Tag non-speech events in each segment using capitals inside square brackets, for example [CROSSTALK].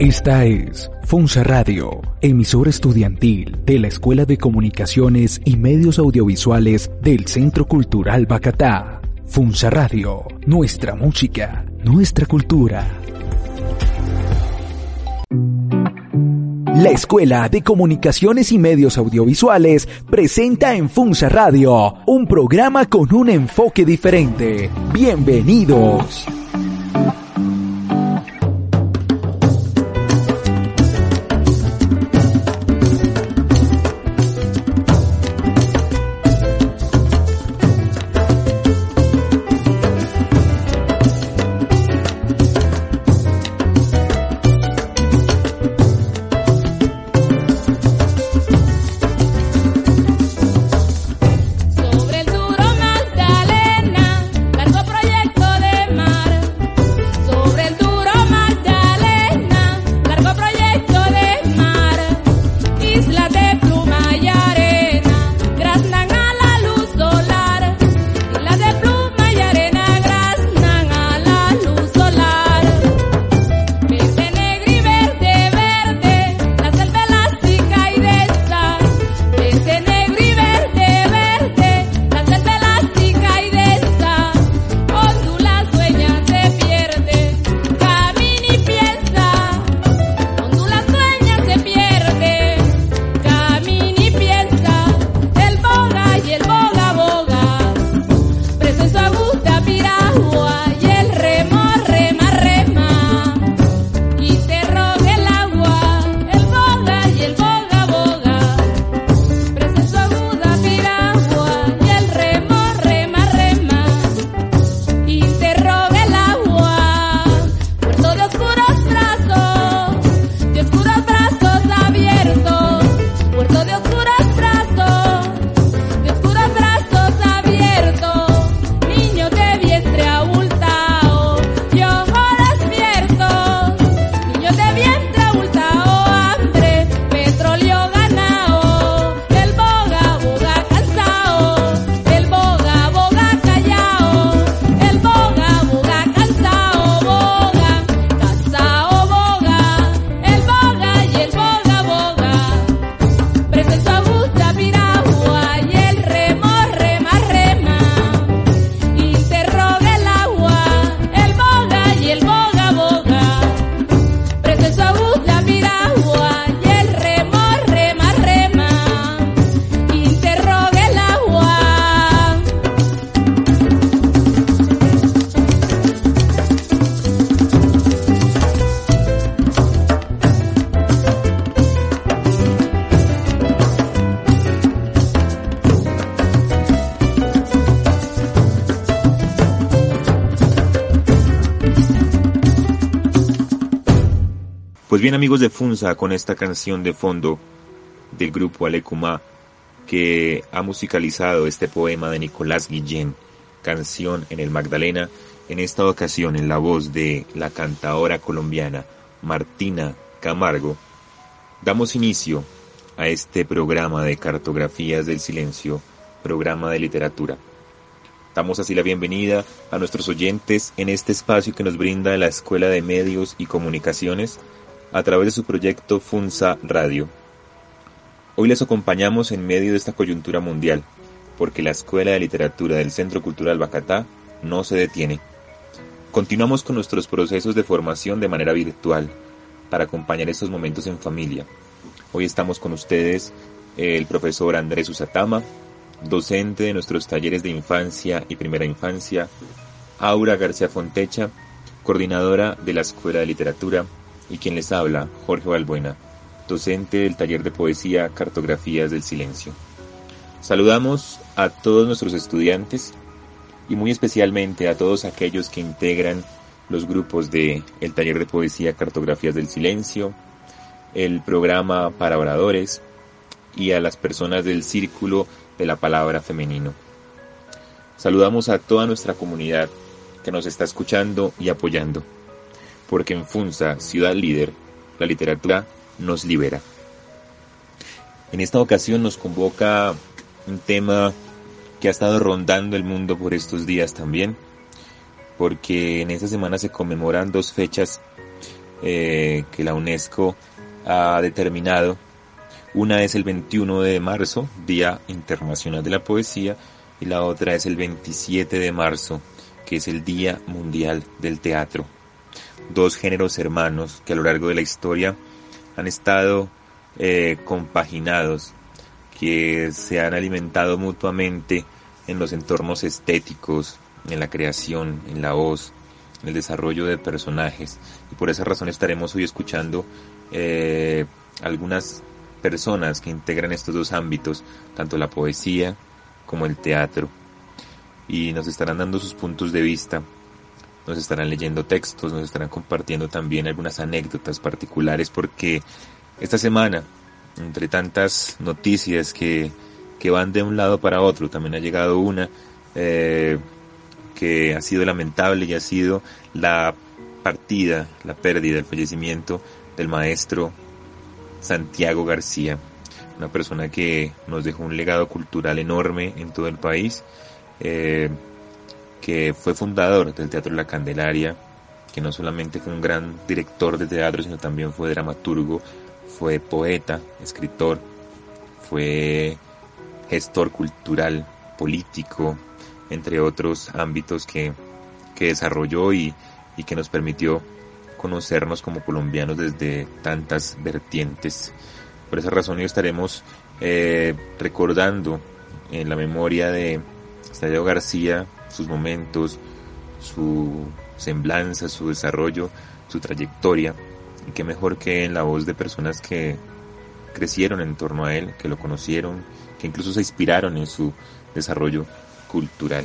Esta es Funza Radio, emisora estudiantil de la Escuela de Comunicaciones y Medios Audiovisuales del Centro Cultural Bacatá. Funza Radio, nuestra música, nuestra cultura. La Escuela de Comunicaciones y Medios Audiovisuales presenta en Funza Radio un programa con un enfoque diferente. Bienvenidos. Bien amigos de Funza con esta canción de fondo del grupo Alecumá que ha musicalizado este poema de Nicolás Guillén, canción en el Magdalena, en esta ocasión en la voz de la cantadora colombiana Martina Camargo, damos inicio a este programa de cartografías del silencio, programa de literatura. Damos así la bienvenida a nuestros oyentes en este espacio que nos brinda la Escuela de Medios y Comunicaciones a través de su proyecto FUNSA Radio. Hoy les acompañamos en medio de esta coyuntura mundial, porque la Escuela de Literatura del Centro Cultural Bacatá no se detiene. Continuamos con nuestros procesos de formación de manera virtual para acompañar estos momentos en familia. Hoy estamos con ustedes el profesor Andrés Usatama, docente de nuestros talleres de infancia y primera infancia, Aura García Fontecha, coordinadora de la Escuela de Literatura y quien les habla, Jorge Balbuena, docente del taller de poesía Cartografías del Silencio. Saludamos a todos nuestros estudiantes y muy especialmente a todos aquellos que integran los grupos de el taller de poesía Cartografías del Silencio, el programa para oradores y a las personas del círculo de la palabra femenino. Saludamos a toda nuestra comunidad que nos está escuchando y apoyando, porque en Funza, ciudad líder, la literatura nos libera. En esta ocasión nos convoca un tema que ha estado rondando el mundo por estos días también, porque en esta semana se conmemoran dos fechas eh, que la UNESCO ha determinado. Una es el 21 de marzo, Día Internacional de la Poesía, y la otra es el 27 de marzo, que es el Día Mundial del Teatro. Dos géneros hermanos que a lo largo de la historia han estado eh, compaginados, que se han alimentado mutuamente en los entornos estéticos, en la creación, en la voz, en el desarrollo de personajes. Y por esa razón estaremos hoy escuchando eh, algunas personas que integran estos dos ámbitos, tanto la poesía como el teatro. Y nos estarán dando sus puntos de vista, nos estarán leyendo textos, nos estarán compartiendo también algunas anécdotas particulares porque esta semana, entre tantas noticias que, que van de un lado para otro, también ha llegado una eh, que ha sido lamentable y ha sido la partida, la pérdida, el fallecimiento del maestro Santiago García, una persona que nos dejó un legado cultural enorme en todo el país, eh, que fue fundador del Teatro La Candelaria, que no solamente fue un gran director de teatro, sino también fue dramaturgo, fue poeta, escritor, fue gestor cultural, político, entre otros ámbitos que, que desarrolló y, y que nos permitió conocernos como colombianos desde tantas vertientes. Por esa razón hoy estaremos eh, recordando en la memoria de Estadio García sus momentos, su semblanza, su desarrollo, su trayectoria, y qué mejor que en la voz de personas que crecieron en torno a él, que lo conocieron, que incluso se inspiraron en su desarrollo cultural.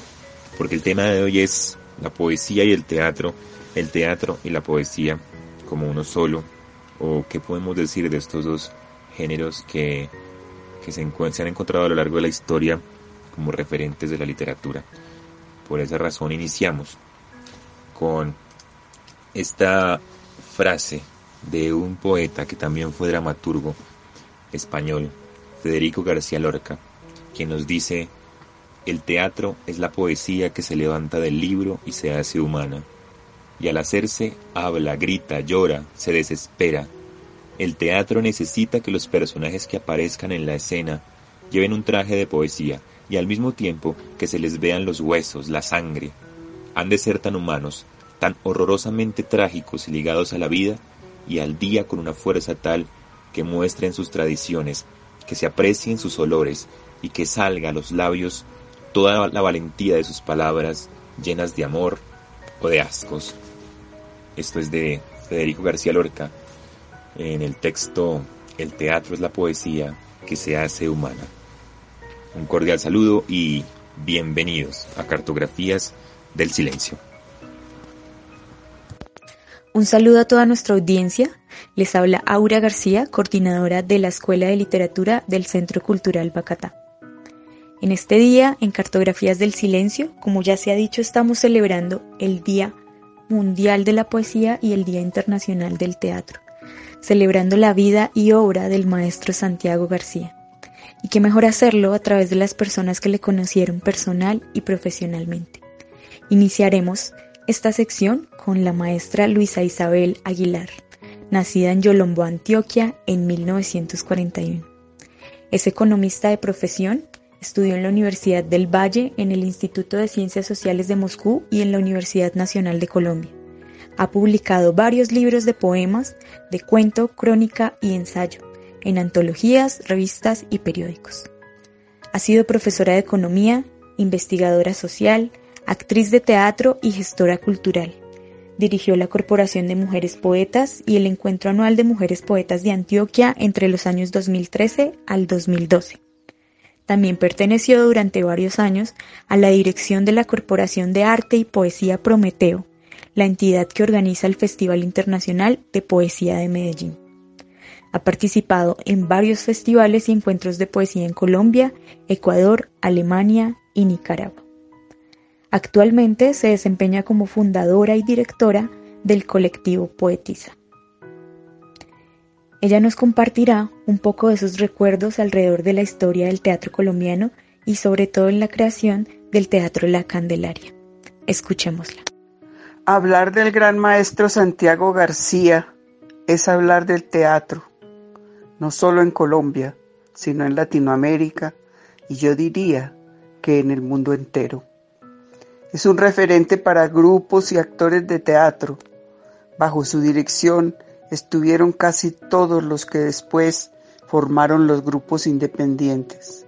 Porque el tema de hoy es la poesía y el teatro, el teatro y la poesía como uno solo, o qué podemos decir de estos dos géneros que, que se, se han encontrado a lo largo de la historia como referentes de la literatura. Por esa razón iniciamos con esta frase de un poeta que también fue dramaturgo español, Federico García Lorca, que nos dice el teatro es la poesía que se levanta del libro y se hace humana. Y al hacerse, habla, grita, llora, se desespera. El teatro necesita que los personajes que aparezcan en la escena lleven un traje de poesía y al mismo tiempo que se les vean los huesos, la sangre. Han de ser tan humanos, tan horrorosamente trágicos y ligados a la vida y al día con una fuerza tal que muestren sus tradiciones, que se aprecien sus olores y que salga a los labios toda la valentía de sus palabras llenas de amor o de ascos. Esto es de Federico García Lorca en el texto El teatro es la poesía que se hace humana. Un cordial saludo y bienvenidos a Cartografías del Silencio. Un saludo a toda nuestra audiencia. Les habla Aura García, coordinadora de la Escuela de Literatura del Centro Cultural Bacatá. En este día, en Cartografías del Silencio, como ya se ha dicho, estamos celebrando el Día Mundial de la Poesía y el Día Internacional del Teatro, celebrando la vida y obra del maestro Santiago García. Y qué mejor hacerlo a través de las personas que le conocieron personal y profesionalmente. Iniciaremos esta sección con la maestra Luisa Isabel Aguilar, nacida en Yolombo, Antioquia, en 1941. Es economista de profesión Estudió en la Universidad del Valle, en el Instituto de Ciencias Sociales de Moscú y en la Universidad Nacional de Colombia. Ha publicado varios libros de poemas, de cuento, crónica y ensayo, en antologías, revistas y periódicos. Ha sido profesora de economía, investigadora social, actriz de teatro y gestora cultural. Dirigió la Corporación de Mujeres Poetas y el Encuentro Anual de Mujeres Poetas de Antioquia entre los años 2013 al 2012. También perteneció durante varios años a la dirección de la Corporación de Arte y Poesía Prometeo, la entidad que organiza el Festival Internacional de Poesía de Medellín. Ha participado en varios festivales y encuentros de poesía en Colombia, Ecuador, Alemania y Nicaragua. Actualmente se desempeña como fundadora y directora del colectivo Poetiza. Ella nos compartirá un poco de sus recuerdos alrededor de la historia del teatro colombiano y sobre todo en la creación del Teatro La Candelaria. Escuchémosla. Hablar del gran maestro Santiago García es hablar del teatro, no solo en Colombia, sino en Latinoamérica y yo diría que en el mundo entero. Es un referente para grupos y actores de teatro. Bajo su dirección estuvieron casi todos los que después formaron los grupos independientes.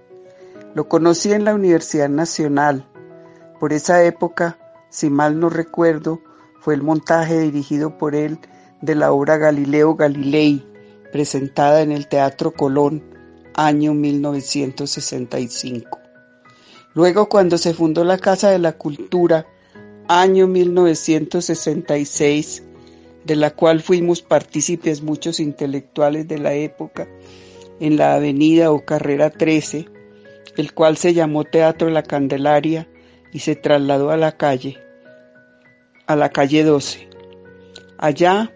Lo conocí en la Universidad Nacional. Por esa época, si mal no recuerdo, fue el montaje dirigido por él de la obra Galileo Galilei, presentada en el Teatro Colón, año 1965. Luego, cuando se fundó la Casa de la Cultura, año 1966, de la cual fuimos partícipes muchos intelectuales de la época, en la avenida o carrera 13, el cual se llamó Teatro La Candelaria y se trasladó a la calle, a la calle 12. Allá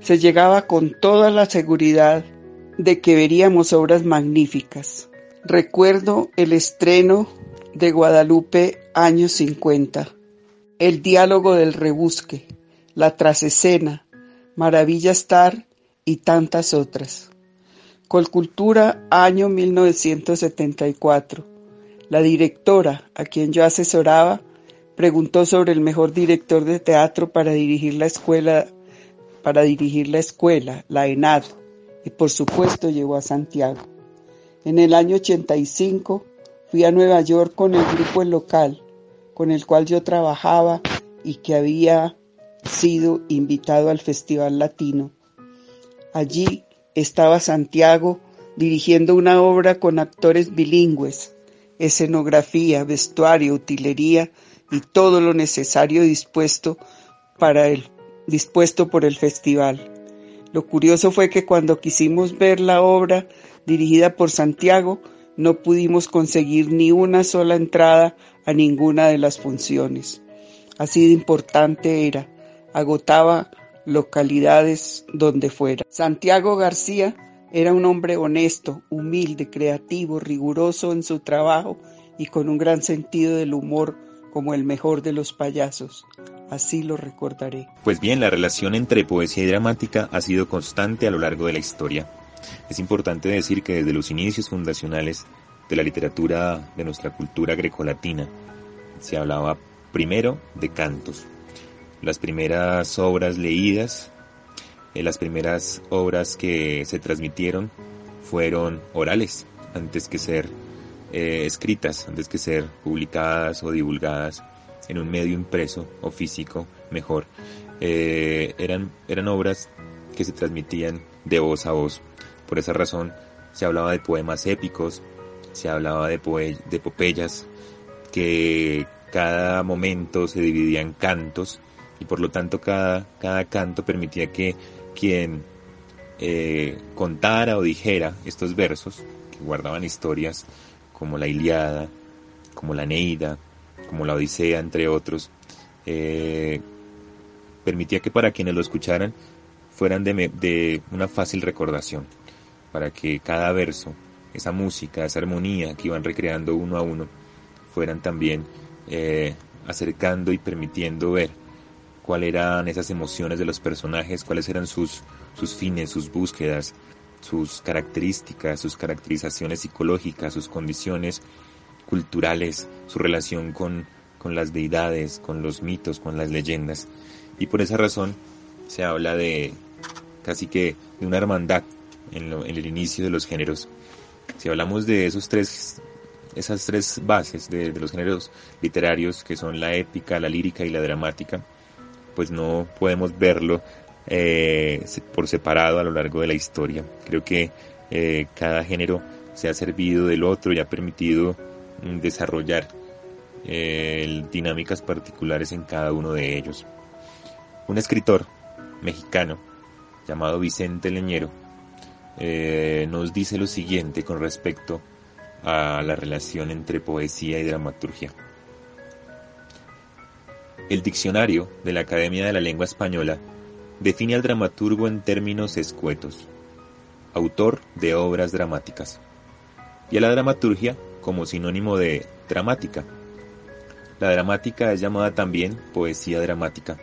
se llegaba con toda la seguridad de que veríamos obras magníficas. Recuerdo el estreno de Guadalupe años 50, el diálogo del rebusque, la trasescena, Maravilla Star y tantas otras. Colcultura año 1974. La directora, a quien yo asesoraba, preguntó sobre el mejor director de teatro para dirigir la escuela para dirigir la escuela, la ENAD, y por supuesto llegó a Santiago. En el año 85 fui a Nueva York con el grupo local con el cual yo trabajaba y que había sido invitado al Festival Latino. Allí estaba Santiago dirigiendo una obra con actores bilingües, escenografía, vestuario, utilería y todo lo necesario dispuesto para el dispuesto por el festival. Lo curioso fue que cuando quisimos ver la obra dirigida por Santiago, no pudimos conseguir ni una sola entrada a ninguna de las funciones. Así de importante era, agotaba localidades donde fuera. Santiago García era un hombre honesto, humilde, creativo, riguroso en su trabajo y con un gran sentido del humor como el mejor de los payasos. Así lo recordaré. Pues bien, la relación entre poesía y dramática ha sido constante a lo largo de la historia. Es importante decir que desde los inicios fundacionales de la literatura de nuestra cultura grecolatina se hablaba primero de cantos. Las primeras obras leídas, eh, las primeras obras que se transmitieron fueron orales antes que ser eh, escritas, antes que ser publicadas o divulgadas en un medio impreso o físico mejor. Eh, eran, eran obras que se transmitían de voz a voz. Por esa razón se hablaba de poemas épicos, se hablaba de, de epopeyas, que cada momento se dividía en cantos y por lo tanto cada, cada canto permitía que quien eh, contara o dijera estos versos, que guardaban historias como la Iliada, como la Neida, como la Odisea, entre otros, eh, permitía que para quienes lo escucharan fueran de, una fácil recordación, para que cada verso, esa música, esa armonía que iban recreando uno a uno, fueran también eh, acercando y permitiendo ver cuáles eran esas emociones de los personajes, cuáles eran sus, sus fines, sus búsquedas, sus características, sus caracterizaciones psicológicas, sus condiciones culturales, su relación con, con las deidades, con los mitos, con las leyendas. Y por esa razón se habla de casi que de una hermandad en, el inicio de los géneros. Si hablamos de esos tres, esas tres bases de, los géneros literarios que son la épica, la lírica y la dramática, pues no podemos verlo eh, por separado a lo largo de la historia. Creo que eh, cada género se ha servido del otro y ha permitido mm, desarrollar eh, dinámicas particulares en cada uno de ellos. Un escritor mexicano llamado Vicente Leñero nos dice lo siguiente con respecto a la relación entre poesía y dramaturgia. El diccionario de la Academia de la Lengua Española define al dramaturgo en términos escuetos, autor de obras dramáticas, y a la dramaturgia como sinónimo de dramática. La dramática es llamada también poesía dramática,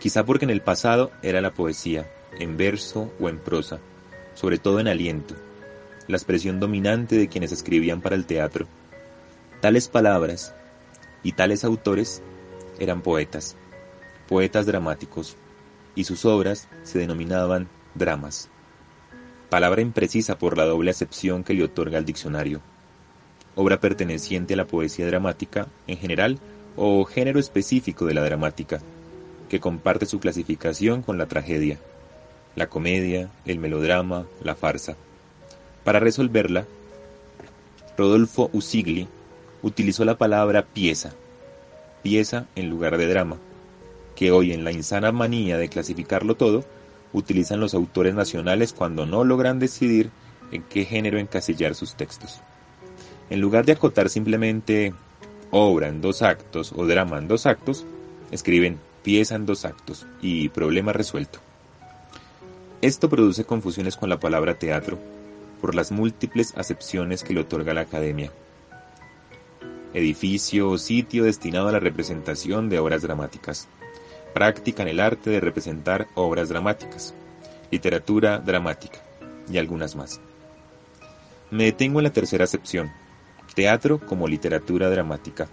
quizá porque en el pasado era la poesía, en verso o en prosa, sobre todo en aliento, la expresión dominante de quienes escribían para el teatro. Tales palabras y tales autores eran poetas, poetas dramáticos, y sus obras se denominaban dramas. Palabra imprecisa por la doble acepción que le otorga el diccionario. Obra perteneciente a la poesía dramática en general o género específico de la dramática, que comparte su clasificación con la tragedia, la comedia, el melodrama, la farsa. Para resolverla, Rodolfo Usigli utilizó la palabra pieza, pieza en lugar de drama, que hoy en la insana manía de clasificarlo todo, utilizan los autores nacionales cuando no logran decidir en qué género encasillar sus textos. En lugar de acotar simplemente obra en dos actos o drama en dos actos, escriben pieza en dos actos y problema resuelto. Esto produce confusiones con la palabra teatro, por las múltiples acepciones que le otorga la academia. Edificio o sitio destinado a la representación de obras dramáticas. Práctica en el arte de representar obras dramáticas. Literatura dramática. Y algunas más. Me detengo en la tercera acepción. Teatro como literatura dramática.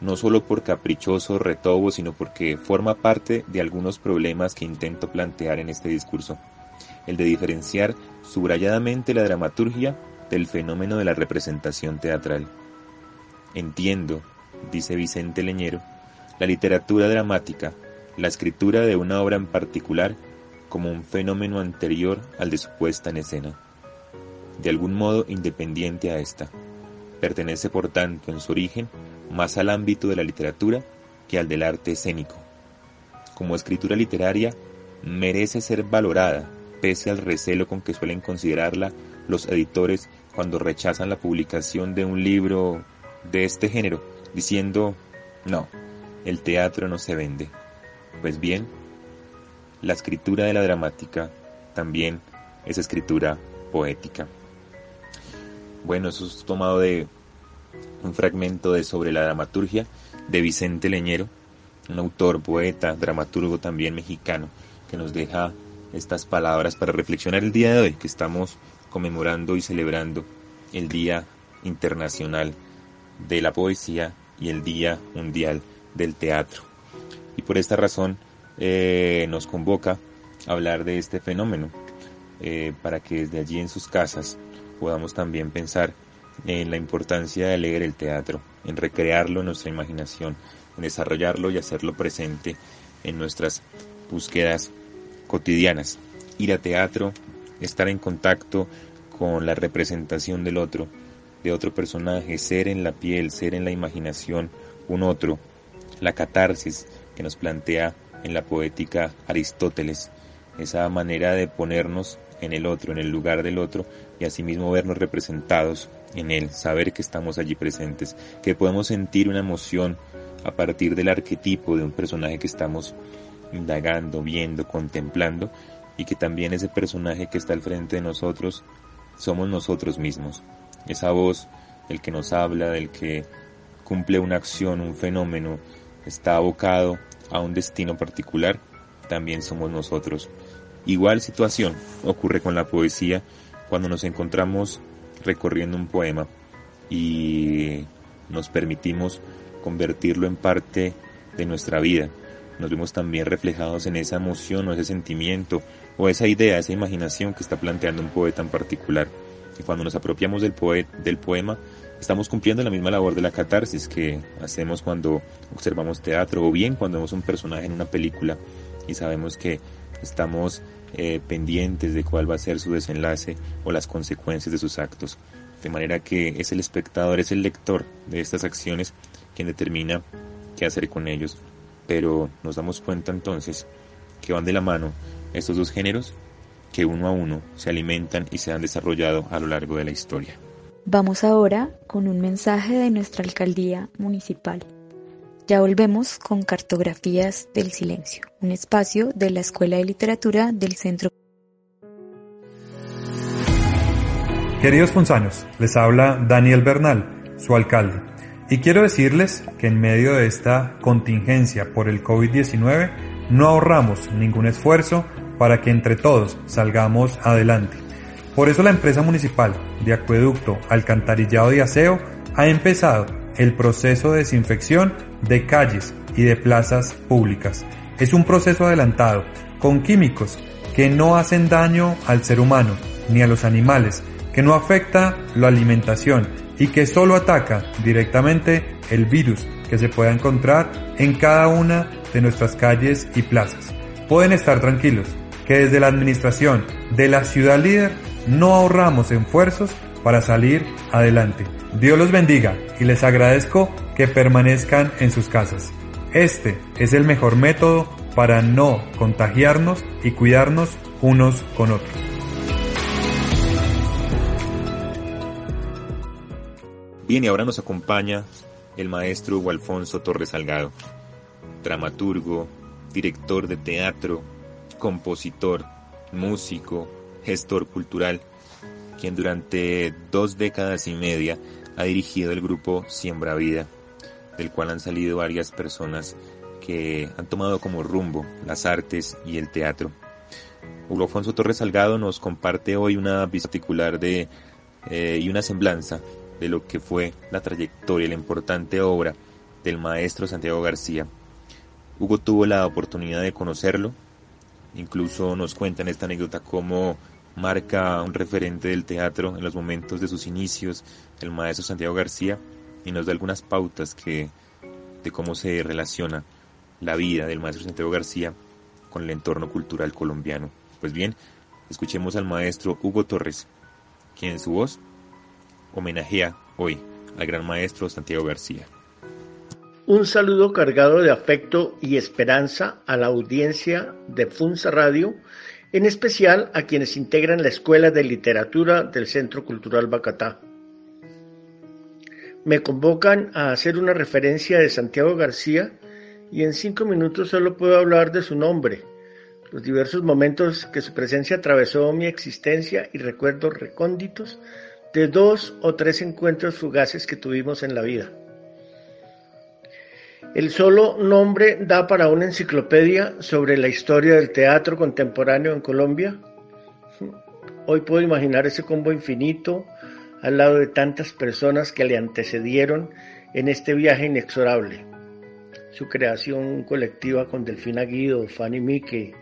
No solo por caprichoso retobo, sino porque forma parte de algunos problemas que intento plantear en este discurso el de diferenciar subrayadamente la dramaturgia del fenómeno de la representación teatral. Entiendo, dice Vicente Leñero, la literatura dramática, la escritura de una obra en particular, como un fenómeno anterior al de su puesta en escena, de algún modo independiente a esta. Pertenece, por tanto, en su origen, más al ámbito de la literatura que al del arte escénico. Como escritura literaria, merece ser valorada pese al recelo con que suelen considerarla los editores cuando rechazan la publicación de un libro de este género, diciendo, no, el teatro no se vende. Pues bien, la escritura de la dramática también es escritura poética. Bueno, eso es tomado de un fragmento de Sobre la dramaturgia de Vicente Leñero, un autor, poeta, dramaturgo también mexicano, que nos deja estas palabras para reflexionar el día de hoy, que estamos conmemorando y celebrando el Día Internacional de la Poesía y el Día Mundial del Teatro. Y por esta razón eh, nos convoca a hablar de este fenómeno, eh, para que desde allí en sus casas podamos también pensar en la importancia de leer el teatro, en recrearlo en nuestra imaginación, en desarrollarlo y hacerlo presente en nuestras búsquedas cotidianas. Ir a teatro, estar en contacto con la representación del otro, de otro personaje, ser en la piel, ser en la imaginación un otro, la catarsis que nos plantea en la poética Aristóteles, esa manera de ponernos en el otro, en el lugar del otro y asimismo vernos representados en él, saber que estamos allí presentes, que podemos sentir una emoción a partir del arquetipo de un personaje que estamos indagando, viendo, contemplando, y que también ese personaje que está al frente de nosotros somos nosotros mismos. Esa voz, el que nos habla, del que cumple una acción, un fenómeno, está abocado a un destino particular, también somos nosotros. Igual situación ocurre con la poesía cuando nos encontramos recorriendo un poema y nos permitimos convertirlo en parte de nuestra vida, nos vemos también reflejados en esa emoción o ese sentimiento o esa idea, esa imaginación que está planteando un poeta en particular. Y cuando nos apropiamos del, del poema, estamos cumpliendo la misma labor de la catarsis que hacemos cuando observamos teatro o bien cuando vemos un personaje en una película y sabemos que estamos eh, pendientes de cuál va a ser su desenlace o las consecuencias de sus actos. De manera que es el espectador, es el lector de estas acciones quien determina qué hacer con ellos pero nos damos cuenta entonces que van de la mano estos dos géneros que uno a uno se alimentan y se han desarrollado a lo largo de la historia. Vamos ahora con un mensaje de nuestra alcaldía municipal. Ya volvemos con Cartografías del Silencio, un espacio de la Escuela de Literatura del Centro. Queridos punzaños, les habla Daniel Bernal, su alcalde, y quiero decirles que en medio de esta contingencia por el COVID-19 no ahorramos ningún esfuerzo para que entre todos salgamos adelante. Por eso la empresa municipal de acueducto, alcantarillado y aseo ha empezado el proceso de desinfección de calles y de plazas públicas. Es un proceso adelantado, con químicos que no hacen daño al ser humano ni a los animales, que no afecta la alimentación y que solo ataca directamente el virus que se pueda encontrar en cada una de nuestras calles y plazas. Pueden estar tranquilos que desde la administración de la ciudad líder no ahorramos esfuerzos para salir adelante. Dios los bendiga y les agradezco que permanezcan en sus casas. Este es el mejor método para no contagiarnos y cuidarnos unos con otros. Bien, y ahora nos acompaña el maestro Hugo Alfonso Torres Salgado, dramaturgo, director de teatro, compositor, músico, gestor cultural, quien durante dos décadas y media ha dirigido el grupo Siembra Vida, del cual han salido varias personas que han tomado como rumbo las artes y el teatro. Hugo Alfonso Torres Salgado nos comparte hoy una particular de eh, y una semblanza de lo que fue la trayectoria y la importante obra del maestro Santiago García. Hugo tuvo la oportunidad de conocerlo, incluso nos cuenta en esta anécdota cómo marca un referente del teatro en los momentos de sus inicios, el maestro Santiago García, y nos da algunas pautas que, de cómo se relaciona la vida del maestro Santiago García con el entorno cultural colombiano. Pues bien, escuchemos al maestro Hugo Torres, quien en su voz homenajea hoy al gran maestro Santiago García. Un saludo cargado de afecto y esperanza a la audiencia de Funza Radio en especial a quienes integran la Escuela de Literatura del Centro Cultural Bacatá. Me convocan a hacer una referencia de Santiago García y en cinco minutos solo puedo hablar de su nombre, los diversos momentos que su presencia atravesó mi existencia y recuerdos recónditos de dos o tres encuentros fugaces que tuvimos en la vida. El solo nombre da para una enciclopedia sobre la historia del teatro contemporáneo en Colombia. Hoy puedo imaginar ese combo infinito al lado de tantas personas que le antecedieron en este viaje inexorable. Su creación colectiva con Delfina Guido, Fanny Mique,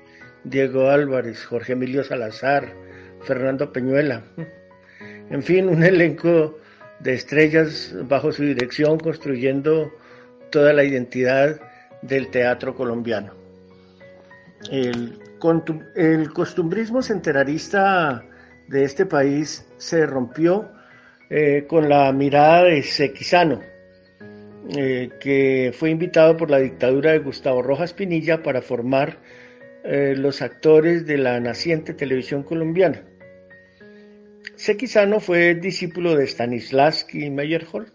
Diego Álvarez, Jorge Emilio Salazar, Fernando Peñuela. En fin, un elenco de estrellas bajo su dirección construyendo toda la identidad del teatro colombiano. El, costumbrismo centenarista de este país se rompió eh, con la mirada de Sequizano, eh, que fue invitado por la dictadura de Gustavo Rojas Pinilla para formar eh, los actores de la naciente televisión colombiana. Sequizano fue discípulo de Stanislavski y Meyerhold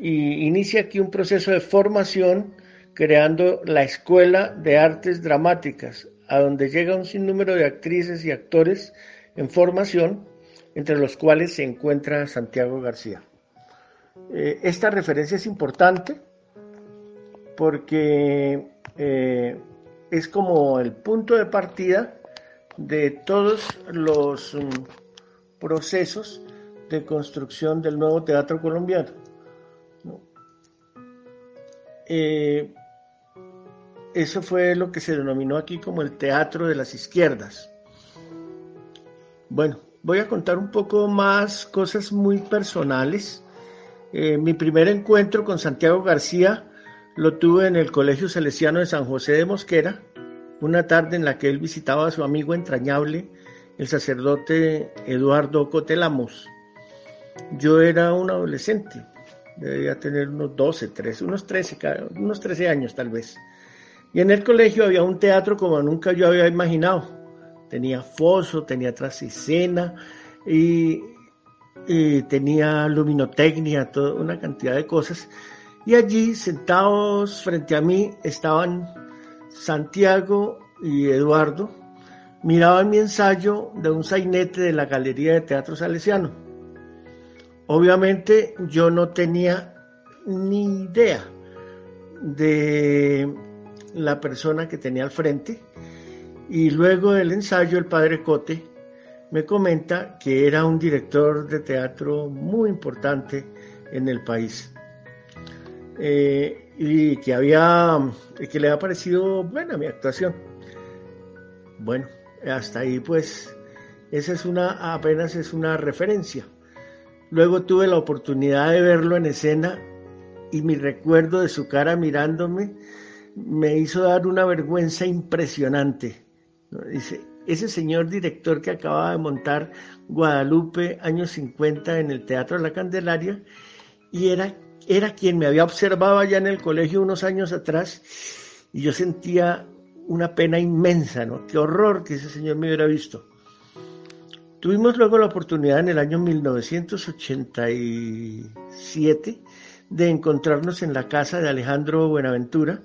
y inicia aquí un proceso de formación creando la Escuela de Artes Dramáticas, a donde llega un sinnúmero de actrices y actores en formación, entre los cuales se encuentra Santiago García. Eh, esta referencia es importante porque eh, es como el punto de partida de todos los mm, procesos de construcción del nuevo teatro colombiano. Eh, eso fue lo que se denominó aquí como el teatro de las izquierdas. Bueno, voy a contar un poco más cosas muy personales. Eh, mi primer encuentro con Santiago García lo tuve en el Colegio Salesiano de San José de Mosquera, una tarde en la que él visitaba a su amigo entrañable, el sacerdote Eduardo Cotelamos. Yo era un adolescente, Debería tener unos 12, 13, unos 13, unos 13 años tal vez. Y en el colegio había un teatro como nunca yo había imaginado. Tenía foso, tenía trasescena y, y tenía luminotecnia, toda una cantidad de cosas. Y allí, sentados frente a mí, estaban Santiago y Eduardo, miraban mi ensayo de un sainete de la Galería de Teatro Salesiano. Obviamente yo no tenía ni idea de la persona que tenía al frente y luego del ensayo el padre Cote me comenta que era un director de teatro muy importante en el país eh, y que había que le había parecido buena mi actuación. Bueno, hasta ahí pues esa es una apenas es una referencia. Luego tuve la oportunidad de verlo en escena y mi recuerdo de su cara mirándome me hizo dar una vergüenza impresionante. Dice, ese señor director que acaba de montar Guadalupe años 50 en el Teatro de la Candelaria y era, era quien me había observado allá en el colegio unos años atrás y yo sentía una pena inmensa, ¿no? Qué horror que ese señor me hubiera visto. Tuvimos luego la oportunidad en el año 1987 de encontrarnos en la casa de Alejandro Buenaventura,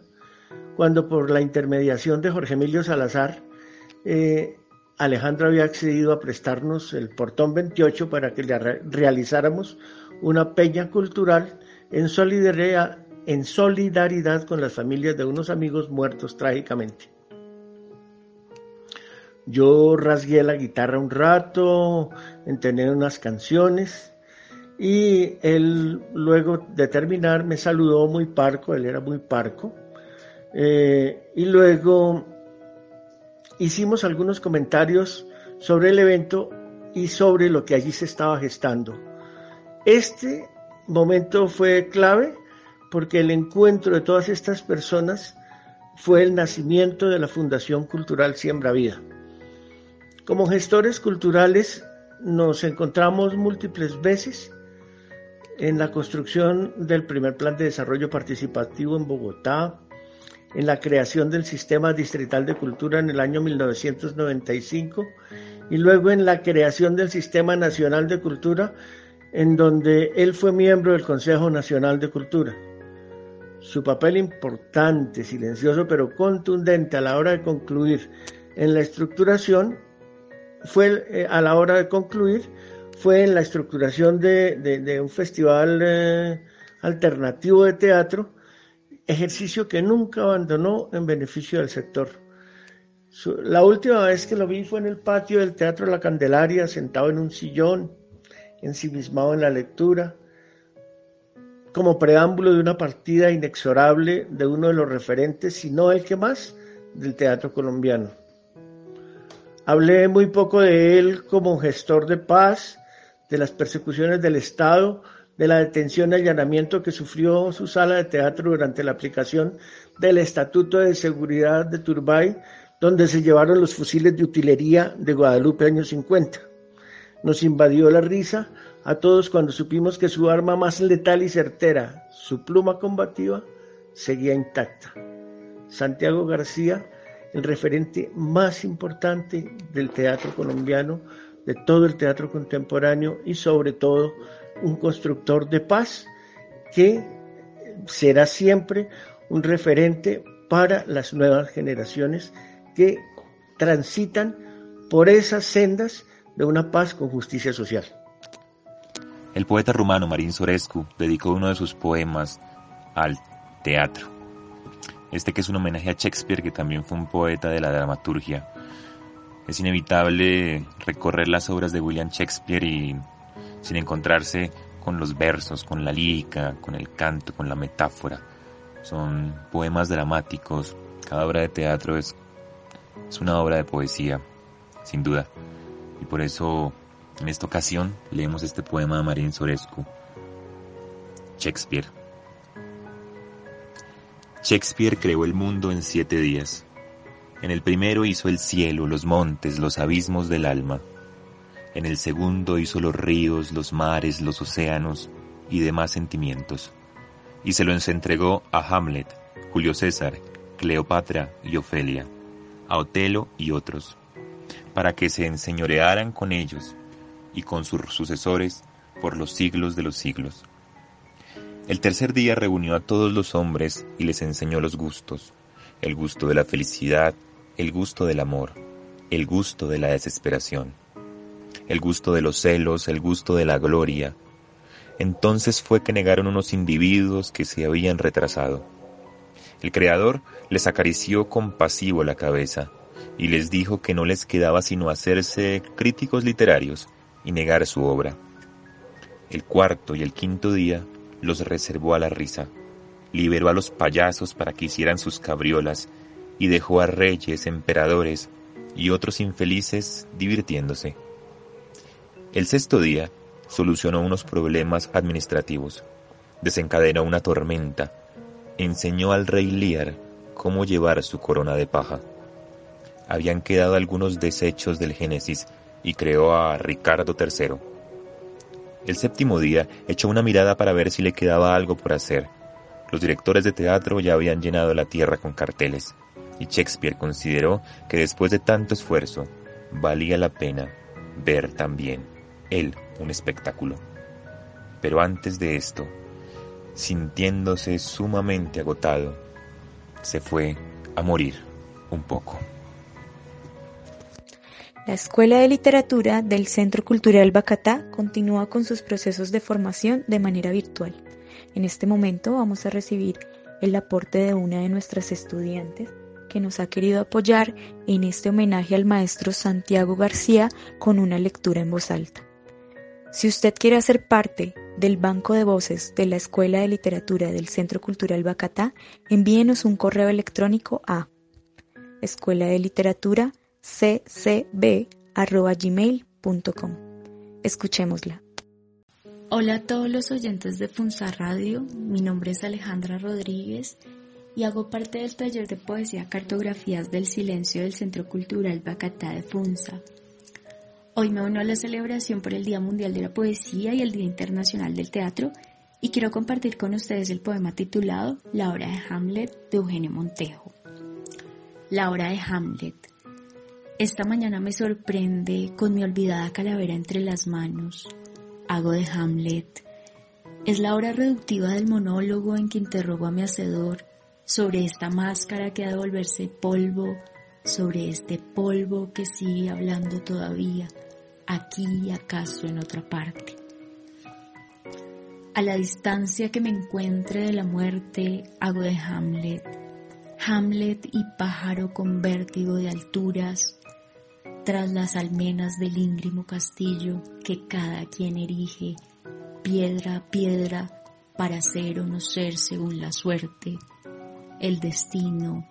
cuando por la intermediación de Jorge Emilio Salazar, eh, Alejandro había accedido a prestarnos el portón 28 para que le realizáramos una peña cultural en solidaridad, en solidaridad con las familias de unos amigos muertos trágicamente. Yo rasgué la guitarra un rato, entené unas canciones y él luego de terminar me saludó muy parco, él era muy parco, eh, y luego hicimos algunos comentarios sobre el evento y sobre lo que allí se estaba gestando. Este momento fue clave porque el encuentro de todas estas personas fue el nacimiento de la Fundación Cultural Siembra Vida. Como gestores culturales nos encontramos múltiples veces en la construcción del primer plan de desarrollo participativo en Bogotá, en la creación del Sistema Distrital de Cultura en el año 1995 y luego en la creación del Sistema Nacional de Cultura, en donde él fue miembro del Consejo Nacional de Cultura. Su papel importante, silencioso pero contundente a la hora de concluir en la estructuración fue eh, a la hora de concluir fue en la estructuración de, un festival eh, alternativo de teatro, ejercicio que nunca abandonó en beneficio del sector. la última vez que lo vi fue en el patio del Teatro La Candelaria, sentado en un sillón, ensimismado en la lectura, como preámbulo de una partida inexorable de uno de los referentes, si no el que más, del teatro colombiano. Hablé muy poco de él como gestor de paz, de las persecuciones del Estado, de la detención y allanamiento que sufrió su sala de teatro durante la aplicación del Estatuto de Seguridad de Turbay, donde se llevaron los fusiles de utilería de Guadalupe años 50. Nos invadió la risa a todos cuando supimos que su arma más letal y certera, su pluma combativa, seguía intacta. Santiago García el referente más importante del teatro colombiano, de todo el teatro contemporáneo y sobre todo un constructor de paz que será siempre un referente para las nuevas generaciones que transitan por esas sendas de una paz con justicia social. El poeta rumano Marín Sorescu dedicó uno de sus poemas al teatro este que es un homenaje a Shakespeare, que también fue un poeta de la dramaturgia. Es inevitable recorrer las obras de William Shakespeare y sin encontrarse con los versos, con la lírica, con el canto, con la metáfora. Son poemas dramáticos. Cada obra de teatro es, es una obra de poesía, sin duda. Y por eso, en esta ocasión, leemos este poema de Marín Sorescu, Shakespeare. Shakespeare creó el mundo en siete días. En el primero hizo el cielo, los montes, los abismos del alma. En el segundo hizo los ríos, los mares, los océanos y demás sentimientos. Y se los entregó a Hamlet, Julio César, Cleopatra y Ofelia, a Otelo y otros, para que se enseñorearan con ellos y con sus sucesores por los siglos de los siglos. El tercer día reunió a todos los hombres y les enseñó los gustos, el gusto de la felicidad, el gusto del amor, el gusto de la desesperación, el gusto de los celos, el gusto de la gloria. Entonces fue que negaron unos individuos que se habían retrasado. El Creador les acarició compasivo la cabeza y les dijo que no les quedaba sino hacerse críticos literarios y negar su obra. El cuarto y el quinto día los reservó a la risa, liberó a los payasos para que hicieran sus cabriolas y dejó a reyes, emperadores y otros infelices divirtiéndose. El sexto día solucionó unos problemas administrativos, desencadenó una tormenta, enseñó al rey Lear cómo llevar su corona de paja. Habían quedado algunos desechos del Génesis y creó a Ricardo III. El séptimo día echó una mirada para ver si le quedaba algo por hacer. Los directores de teatro ya habían llenado la tierra con carteles, y Shakespeare consideró que después de tanto esfuerzo, valía la pena ver también él un espectáculo. Pero antes de esto, sintiéndose sumamente agotado, se fue a morir un poco. La Escuela de Literatura del Centro Cultural Bacatá continúa con sus procesos de formación de manera virtual. En este momento vamos a recibir el aporte de una de nuestras estudiantes que nos ha querido apoyar en este homenaje al maestro Santiago García con una lectura en voz alta. Si usted quiere hacer parte del banco de voces de la Escuela de Literatura del Centro Cultural Bacatá, envíenos un correo electrónico a escuela de literatura ccb.gmail.com. Escuchémosla. Hola a todos los oyentes de Funza Radio, mi nombre es Alejandra Rodríguez y hago parte del taller de poesía Cartografías del Silencio del Centro Cultural Bacatá de Funza. Hoy me uno a la celebración por el Día Mundial de la Poesía y el Día Internacional del Teatro y quiero compartir con ustedes el poema titulado La hora de Hamlet de Eugenio Montejo. La hora de Hamlet. Esta mañana me sorprende con mi olvidada calavera entre las manos. Hago de Hamlet. Es la hora reductiva del monólogo en que interrogo a mi hacedor sobre esta máscara que ha de volverse polvo, sobre este polvo que sigue hablando todavía, aquí y acaso en otra parte. A la distancia que me encuentre de la muerte, hago de Hamlet. Hamlet y pájaro con vértigo de alturas, tras las almenas del íngrimo castillo que cada quien erige, piedra a piedra, para ser o no ser según la suerte, el destino,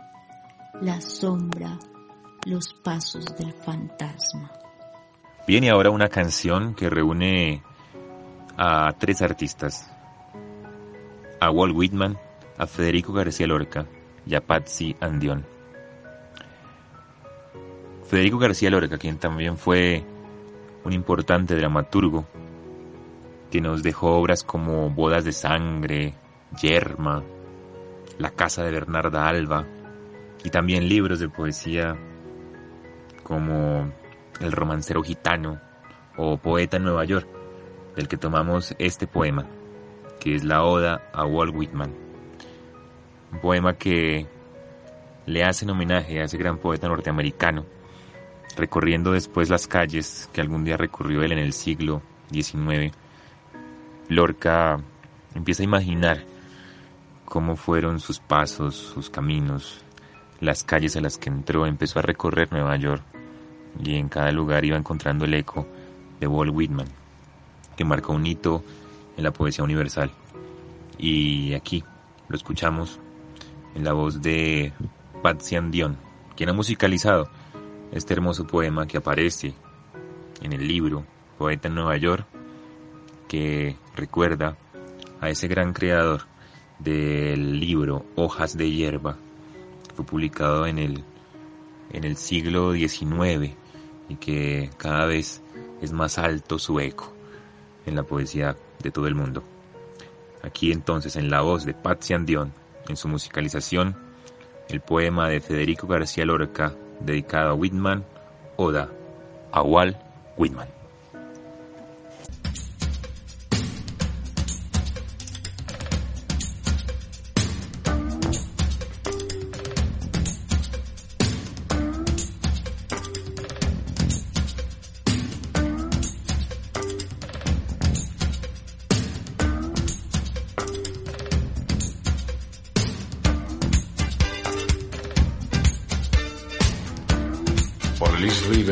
la sombra, los pasos del fantasma. Viene ahora una canción que reúne a tres artistas, a Walt Whitman, a Federico García Lorca y a Patsy Andión. Federico García Lorca, quien también fue un importante dramaturgo, que nos dejó obras como Bodas de Sangre, Yerma, La Casa de Bernarda Alba, y también libros de poesía como El romancero gitano o Poeta en Nueva York, del que tomamos este poema, que es la Oda a Walt Whitman. Un poema que le hace homenaje a ese gran poeta norteamericano recorriendo después las calles que algún día recorrió él en el siglo XIX, Lorca empieza a imaginar cómo fueron sus pasos, sus caminos, las calles a las que entró, empezó a recorrer Nueva York y en cada lugar iba encontrando el eco de Walt Whitman, que marcó un hito en la poesía universal. Y aquí lo escuchamos en la voz de Patsy Dion, quien ha musicalizado este hermoso poema que aparece en el libro Poeta en Nueva York, que recuerda a ese gran creador del libro Hojas de Hierba, que fue publicado en el, en el siglo XIX y que cada vez es más alto su eco en la poesía de todo el mundo. Aquí entonces en la voz de Patsy Andion, en su musicalización, el poema de Federico García Lorca dedicado a Whitman, Oda a Walt Whitman.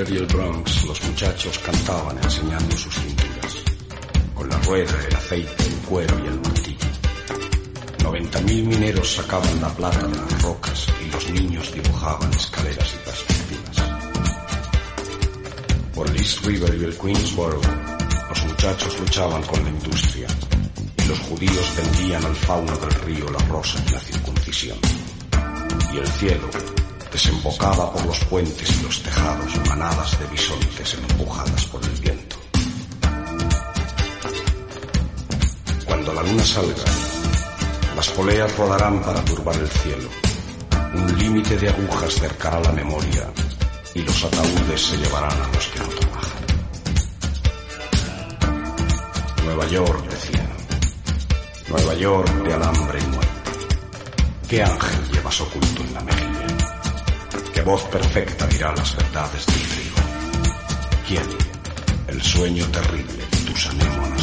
Y el Bronx los muchachos cantaban enseñando sus cinturas, con la rueda, el aceite, el cuero y el martillo. Noventa mil mineros sacaban la plata de las rocas y los niños dibujaban escaleras y perspectivas. Por el East River y el Queensboro, los muchachos luchaban con la industria y los judíos vendían al fauno del río la rosa y la circuncisión. Y el cielo, desembocaba por los puentes y los tejados manadas de bisontes empujadas por el viento. Cuando la luna salga, las poleas rodarán para turbar el cielo. Un límite de agujas cercará la memoria y los ataúdes se llevarán a los que no trabajan. Nueva York, decía. Nueva York de alambre y muerte. ¿Qué ángel llevas oculto en la mejilla? Voz perfecta dirá las verdades del frío. ¿Quién? El sueño terrible de tus anémonas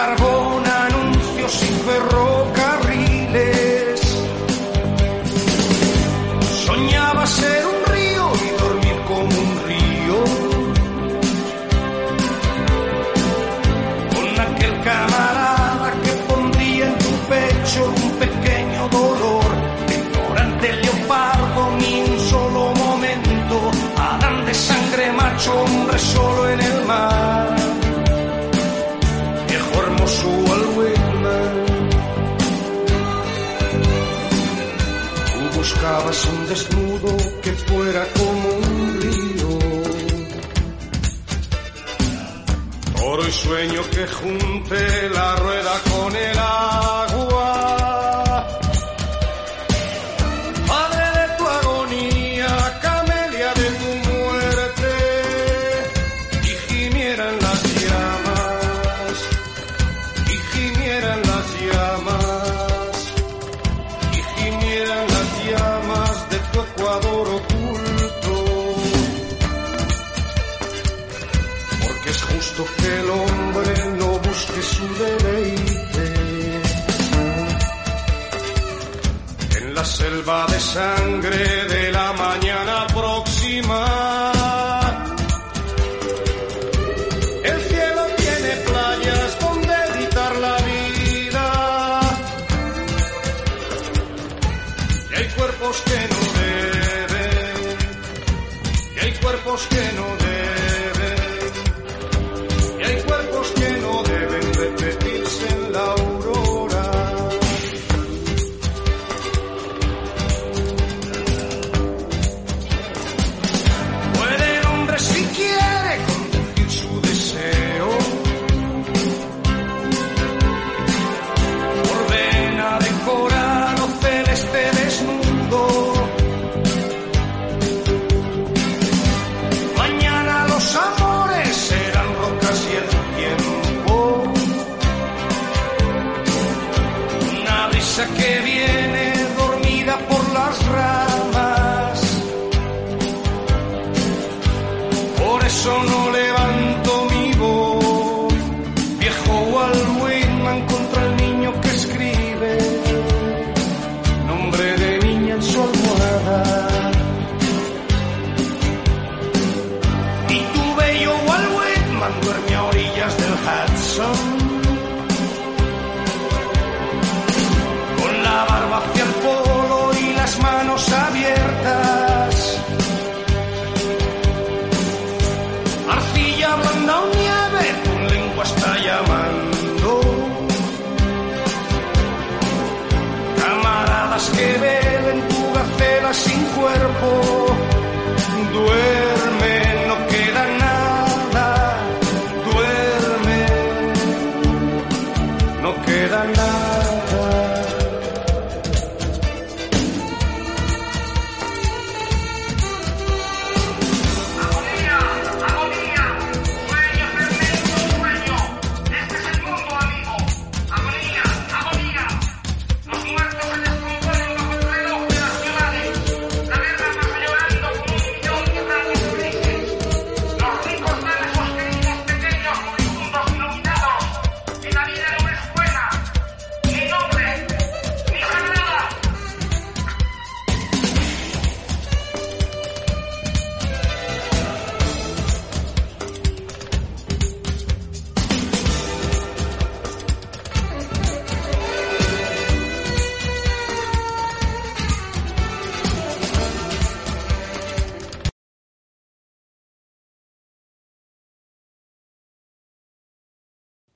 de carbón, Te sangre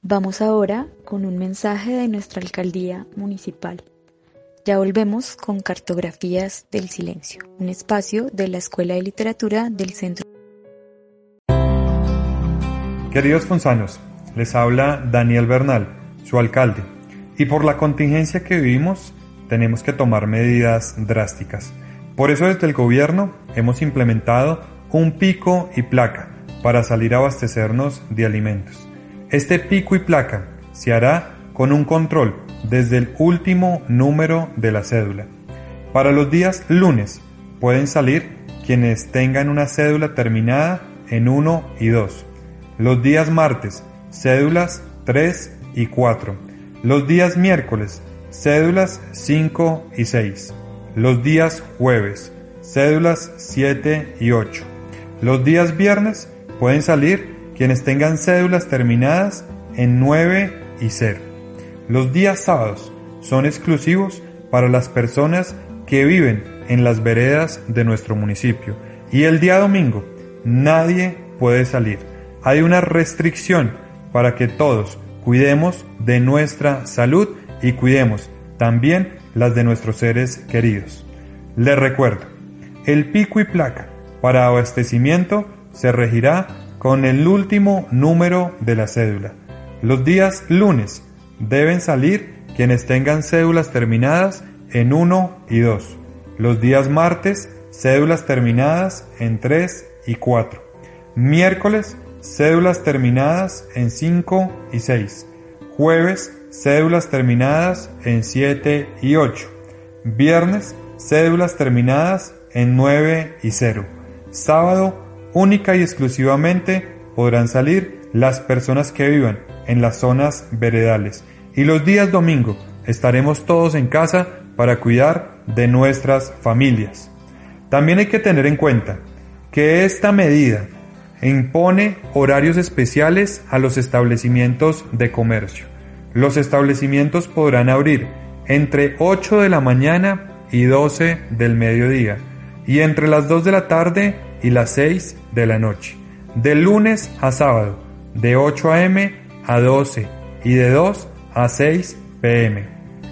Vamos ahora con un mensaje de nuestra alcaldía municipal. Ya volvemos con Cartografías del Silencio, un espacio de la Escuela de Literatura del Centro. Queridos funzaños, les habla Daniel Bernal, su alcalde, y por la contingencia que vivimos tenemos que tomar medidas drásticas. Por eso desde el gobierno hemos implementado un pico y placa para salir a abastecernos de alimentos. Este pico y placa se hará con un control desde el último número de la cédula. Para los días lunes pueden salir quienes tengan una cédula terminada en 1 y 2. Los días martes, cédulas 3 y 4. Los días miércoles, cédulas 5 y 6. Los días jueves, cédulas 7 y 8. Los días viernes pueden salir quienes tengan cédulas terminadas en 9 y 0. Los días sábados son exclusivos para las personas que viven en las veredas de nuestro municipio y el día domingo nadie puede salir. Hay una restricción para que todos cuidemos de nuestra salud y cuidemos también las de nuestros seres queridos. Les recuerdo, el pico y placa para abastecimiento se regirá con el último número de la cédula. Los días lunes deben salir quienes tengan cédulas terminadas en 1 y 2. Los días martes, cédulas terminadas en 3 y 4. Miércoles, cédulas terminadas en 5 y 6. Jueves, cédulas terminadas en 7 y 8. Viernes, cédulas terminadas en 9 y 0. Sábado, única y exclusivamente podrán salir las personas que vivan en las zonas veredales. Y los días domingo estaremos todos en casa para cuidar de nuestras familias. También hay que tener en cuenta que esta medida impone horarios especiales a los establecimientos de comercio. Los establecimientos podrán abrir entre 8 de la mañana y 12 del mediodía y entre las 2 de la tarde y las 6 de la noche. De lunes a sábado, de 8 a.m. a 12 y de 2 a 6 p.m.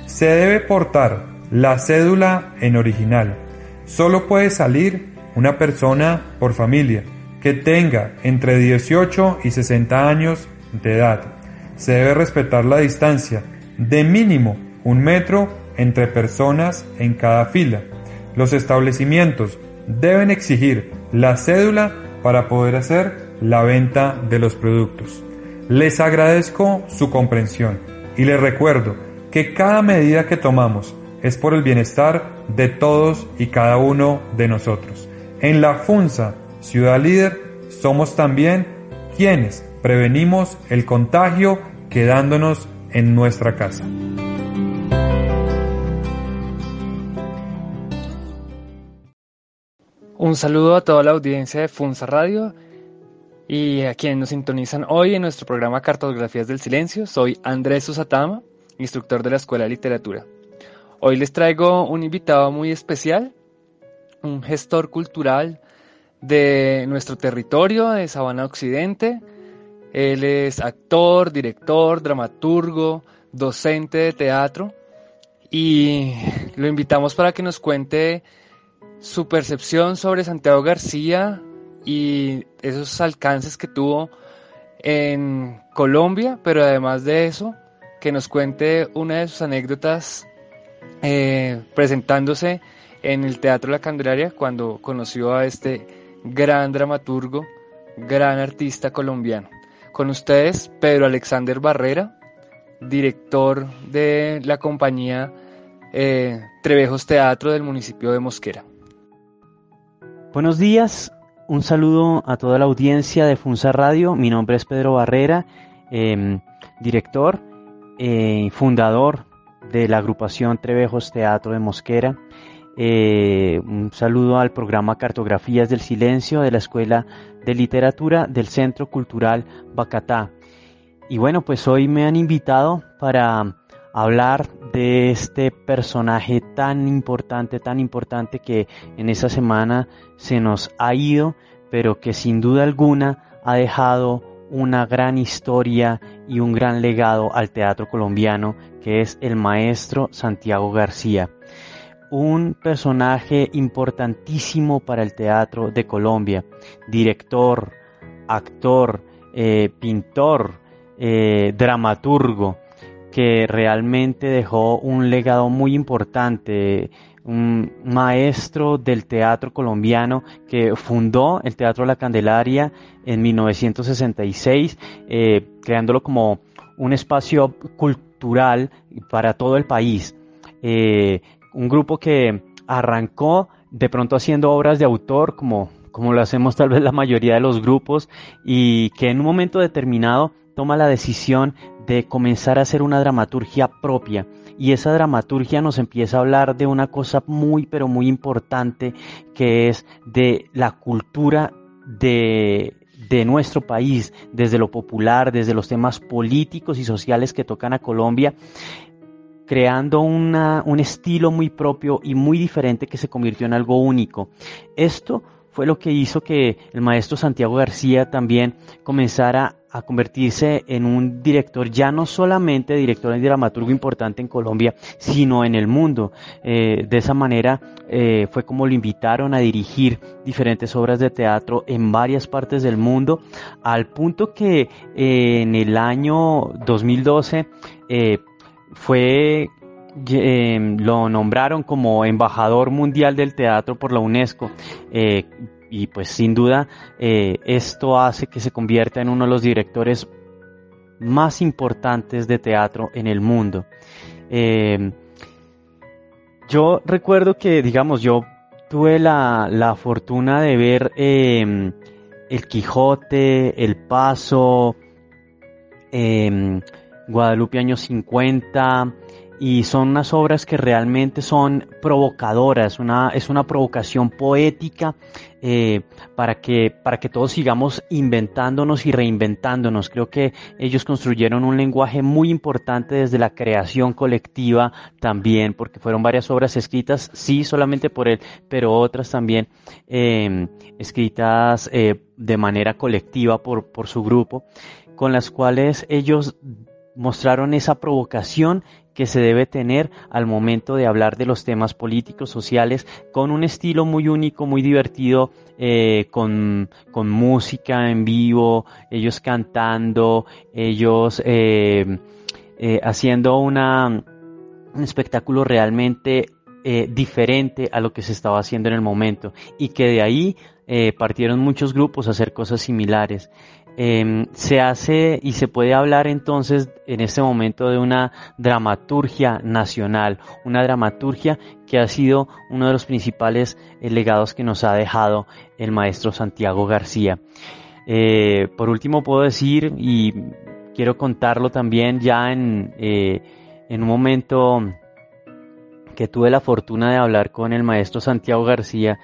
Se debe portar la cédula en original. Solo puede salir una persona por familia que tenga entre 18 y 60 años de edad. Se debe respetar la distancia de mínimo un metro entre personas en cada fila. Los establecimientos deben exigir la cédula para poder hacer la venta de los productos. Les agradezco su comprensión y les recuerdo que cada medida que tomamos es por el bienestar de todos y cada uno de nosotros. En la FUNSA, Ciudad Líder, somos también quienes prevenimos el contagio quedándonos en nuestra casa. Un saludo a toda la audiencia de Funza Radio y a quienes nos sintonizan hoy en nuestro programa Cartografías del Silencio. Soy Andrés Usatama, instructor de la Escuela de Literatura. Hoy les traigo un invitado muy especial, un gestor cultural de nuestro territorio, de Sabana Occidente. Él es actor, director, dramaturgo, docente de teatro y lo invitamos para que nos cuente su percepción sobre Santiago García y esos alcances que tuvo en Colombia, pero además de eso, que nos cuente una de sus anécdotas eh, presentándose en el Teatro La Candelaria cuando conoció a este gran dramaturgo, gran artista colombiano. Con ustedes, Pedro Alexander Barrera, director de la compañía eh, Trevejos Teatro del municipio de Mosquera. Buenos días, un saludo a toda la audiencia de Funza Radio. Mi nombre es Pedro Barrera, em, director y eh, fundador de la agrupación Trevejos Teatro de Mosquera. Eh, un saludo al programa Cartografías del Silencio de la Escuela de Literatura del Centro Cultural Bacatá. Y bueno, pues hoy me han invitado para hablar de este personaje tan importante, tan importante que en esa semana se nos ha ido, pero que sin duda alguna ha dejado una gran historia y un gran legado al teatro colombiano, que es el maestro Santiago García. Un personaje importantísimo para el teatro de Colombia, director, actor, eh, pintor, eh, dramaturgo, que realmente dejó un legado muy importante, un maestro del teatro colombiano que fundó el Teatro La Candelaria en 1966, eh, creándolo como un espacio cultural para todo el país. Eh, un grupo que arrancó de pronto haciendo obras de autor como, como lo hacemos tal vez la mayoría de los grupos y que en un momento determinado toma la decisión de comenzar a hacer una dramaturgia propia. Y esa dramaturgia nos empieza a hablar de una cosa muy, pero muy importante, que es de la cultura de, de nuestro país, desde lo popular, desde los temas políticos y sociales que tocan a Colombia, creando una, un estilo muy propio y muy diferente que se convirtió en algo único. Esto fue lo que hizo que el maestro Santiago García también comenzara a convertirse en un director, ya no solamente director y dramaturgo importante en Colombia, sino en el mundo. Eh, de esa manera eh, fue como lo invitaron a dirigir diferentes obras de teatro en varias partes del mundo, al punto que eh, en el año 2012 fue Em, lo nombraron como embajador mundial del teatro por la UNESCO. Y pues sin duda eh, esto hace que se convierta en uno de los directores más importantes de teatro en el mundo. Em, yo recuerdo que, digamos, yo tuve la, la fortuna de ver em, El Quijote, El Paso, Guadalupe años 50, y son unas obras que realmente son provocadoras, una, es una provocación poética eh, para, que, para que todos sigamos inventándonos y reinventándonos. Creo que ellos construyeron un lenguaje muy importante desde la creación colectiva también, porque fueron varias obras escritas, sí, solamente por él, pero otras también em, escritas eh, de manera colectiva por, por su grupo, con las cuales ellos mostraron esa provocación que se debe tener al momento de hablar de los temas políticos, sociales, con un estilo muy único, muy divertido, eh, con, música en vivo, ellos cantando, ellos eh, eh, haciendo un espectáculo realmente diferente a lo que se estaba haciendo en el momento y que de ahí partieron muchos grupos a hacer cosas similares. Em, se hace y se puede hablar entonces en este momento de una dramaturgia nacional, una dramaturgia que ha sido uno de los principales eh, legados que nos ha dejado el maestro Santiago García. Eh, por último puedo decir, y quiero contarlo también ya en, eh, en un momento que tuve la fortuna de hablar con el maestro Santiago García,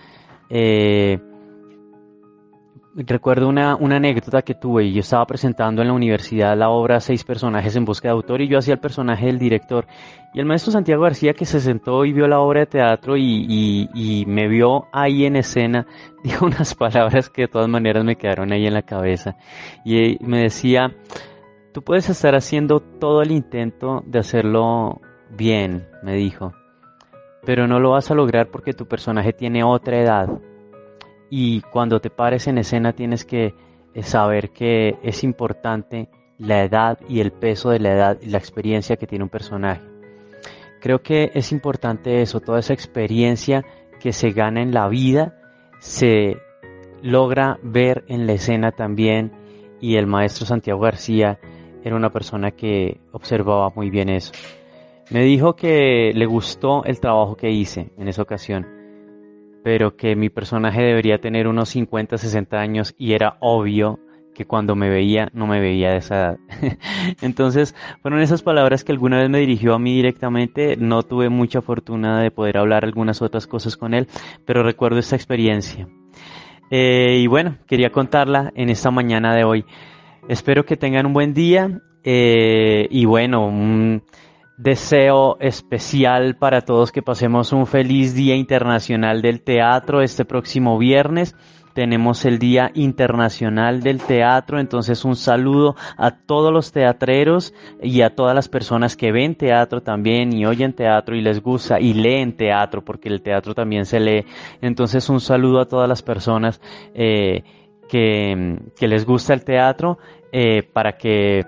recuerdo una, una, anécdota que tuve y yo estaba presentando en la universidad la obra Seis personajes en busca de autor y yo hacía el personaje del director. Y el maestro Santiago García que se sentó y vio la obra de teatro y, y, y me vio ahí en escena [LAUGHS] dijo unas palabras que de todas maneras me quedaron ahí en la cabeza. Y me decía tú puedes estar haciendo todo el intento de hacerlo bien me dijo pero no lo vas a lograr porque tu personaje tiene otra edad y cuando te pares en escena tienes que eh, saber que es importante la edad y el peso de la edad y la experiencia que tiene un personaje. Creo que es importante eso, toda esa experiencia que se gana en la vida se logra ver en la escena también y el maestro Santiago García era una persona que observaba muy bien eso. Me dijo que le gustó el trabajo que hice en esa ocasión pero que mi personaje debería tener unos 50, 60 años y era obvio que cuando me veía no me veía de esa edad. [LAUGHS] Entonces, fueron esas palabras que alguna vez me dirigió a mí directamente. No tuve mucha fortuna de poder hablar algunas otras cosas con él, pero recuerdo esta experiencia. Eh, y bueno, quería contarla en esta mañana de hoy. Espero que tengan un buen día eh, y bueno, deseo especial para todos que pasemos un feliz Día Internacional del Teatro este próximo viernes. Tenemos el Día Internacional del Teatro, entonces un saludo a todos los teatreros y a todas las personas que ven teatro también y oyen teatro y les gusta y leen teatro, porque el teatro también se lee. Entonces un saludo a todas las personas eh, que, que, les gusta el teatro eh, para que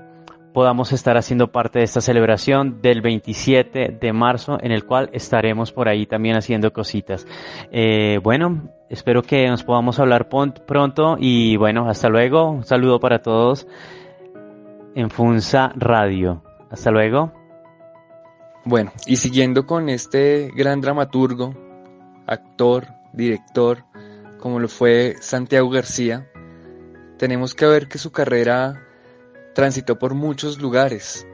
podamos estar haciendo parte de esta celebración del 27 de marzo en el cual estaremos por ahí también haciendo cositas. Eh, bueno, espero que nos podamos hablar pronto y bueno, hasta luego. Un saludo para todos en Funza Radio. Hasta luego. Bueno, y siguiendo con este gran dramaturgo, actor, director, como lo fue Santiago García, tenemos que ver que su carrera transitó por muchos lugares,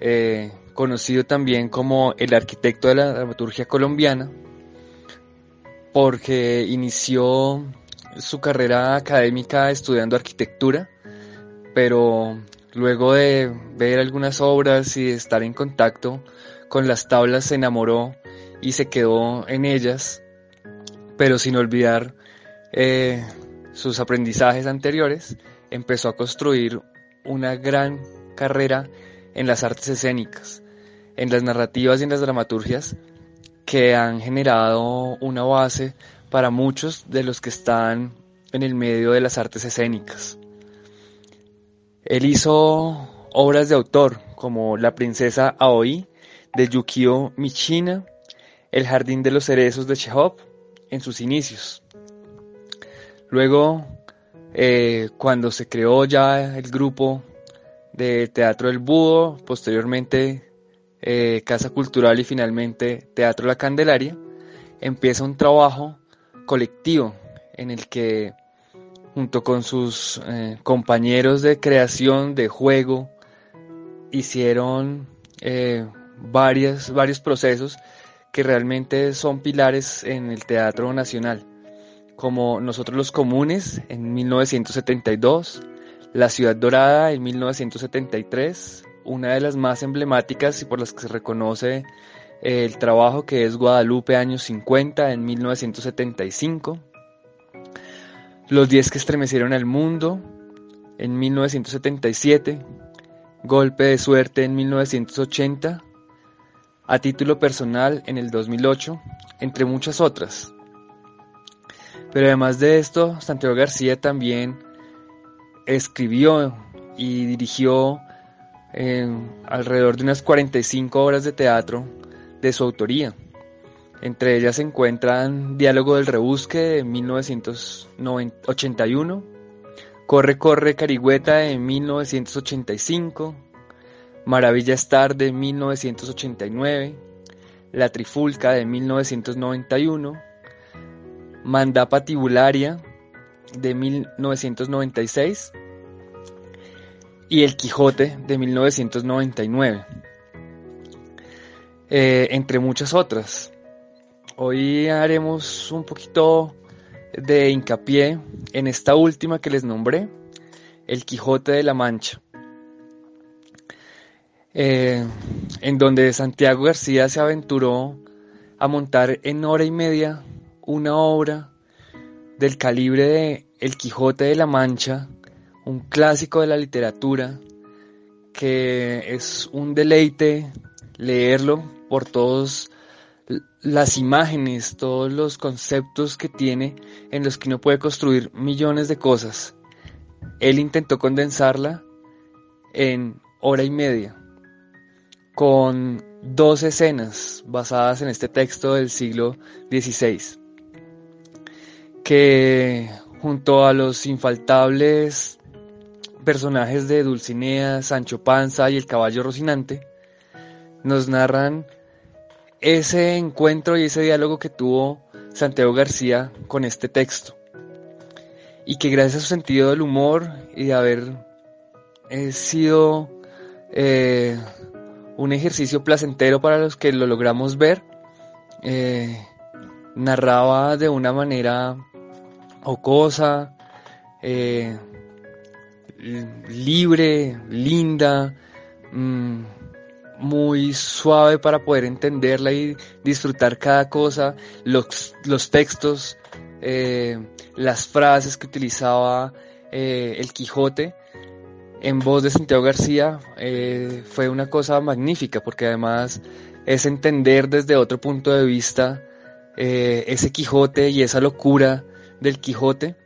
eh, conocido también como el arquitecto de la dramaturgia colombiana, porque inició su carrera académica estudiando arquitectura, pero luego de ver algunas obras y estar en contacto con las tablas se enamoró y se quedó en ellas, pero sin olvidar eh, sus aprendizajes anteriores, empezó a construir una gran carrera en las artes escénicas, en las narrativas y en las dramaturgias que han generado una base para muchos de los que están en el medio de las artes escénicas. Él hizo obras de autor como La princesa Aoi de Yukio Michina, El jardín de los cerezos de Chekhov en sus inicios. Luego eh, cuando se creó ya el grupo de Teatro del Búho, posteriormente eh, Casa Cultural y finalmente Teatro La Candelaria, empieza un trabajo colectivo en el que junto con sus eh, compañeros de creación, de juego, hicieron varios procesos que realmente son pilares en el teatro nacional como Nosotros los Comunes en 1972, La Ciudad Dorada en 1973, una de las más emblemáticas y por las que se reconoce eh, el trabajo que es Guadalupe años 50 en 1975, Los Diez que estremecieron al mundo en 1977, Golpe de suerte en 1980, a título personal en el 2008, entre muchas otras. Pero además de esto, Santiago García también escribió y dirigió alrededor de unas 45 obras de teatro de su autoría. Entre ellas se encuentran Diálogo del Rebusque de 1981, Corre, Corre, Carigüeta de 1985, Maravilla Star de 1989, La Trifulca de 1991, Mandapa Tibularia de 1996 y El Quijote de 1999, eh, entre muchas otras. Hoy haremos un poquito de hincapié en esta última que les nombré, El Quijote de la Mancha, eh, en donde Santiago García se aventuró a montar en hora y media una obra del calibre de El Quijote de la Mancha, un clásico de la literatura, que es un deleite leerlo por todas las imágenes, todos los conceptos que tiene en los que uno puede construir millones de cosas. Él intentó condensarla en hora y media, con dos escenas basadas en este texto del siglo XVI, que junto a los infaltables personajes de Dulcinea, Sancho Panza y el caballo Rocinante, nos narran ese encuentro y ese diálogo que tuvo Santiago García con este texto. Y que gracias a su sentido del humor y de haber eh, sido eh, un ejercicio placentero para los que lo logramos ver, eh, narraba de una manera ocosa, libre, linda, mm, muy suave para poder entenderla y disfrutar cada cosa, los, los textos, eh, las frases que utilizaba eh, el Quijote en voz de Santiago García eh, fue una cosa magnífica porque además es entender desde otro punto de vista ese Quijote y esa locura del Quijote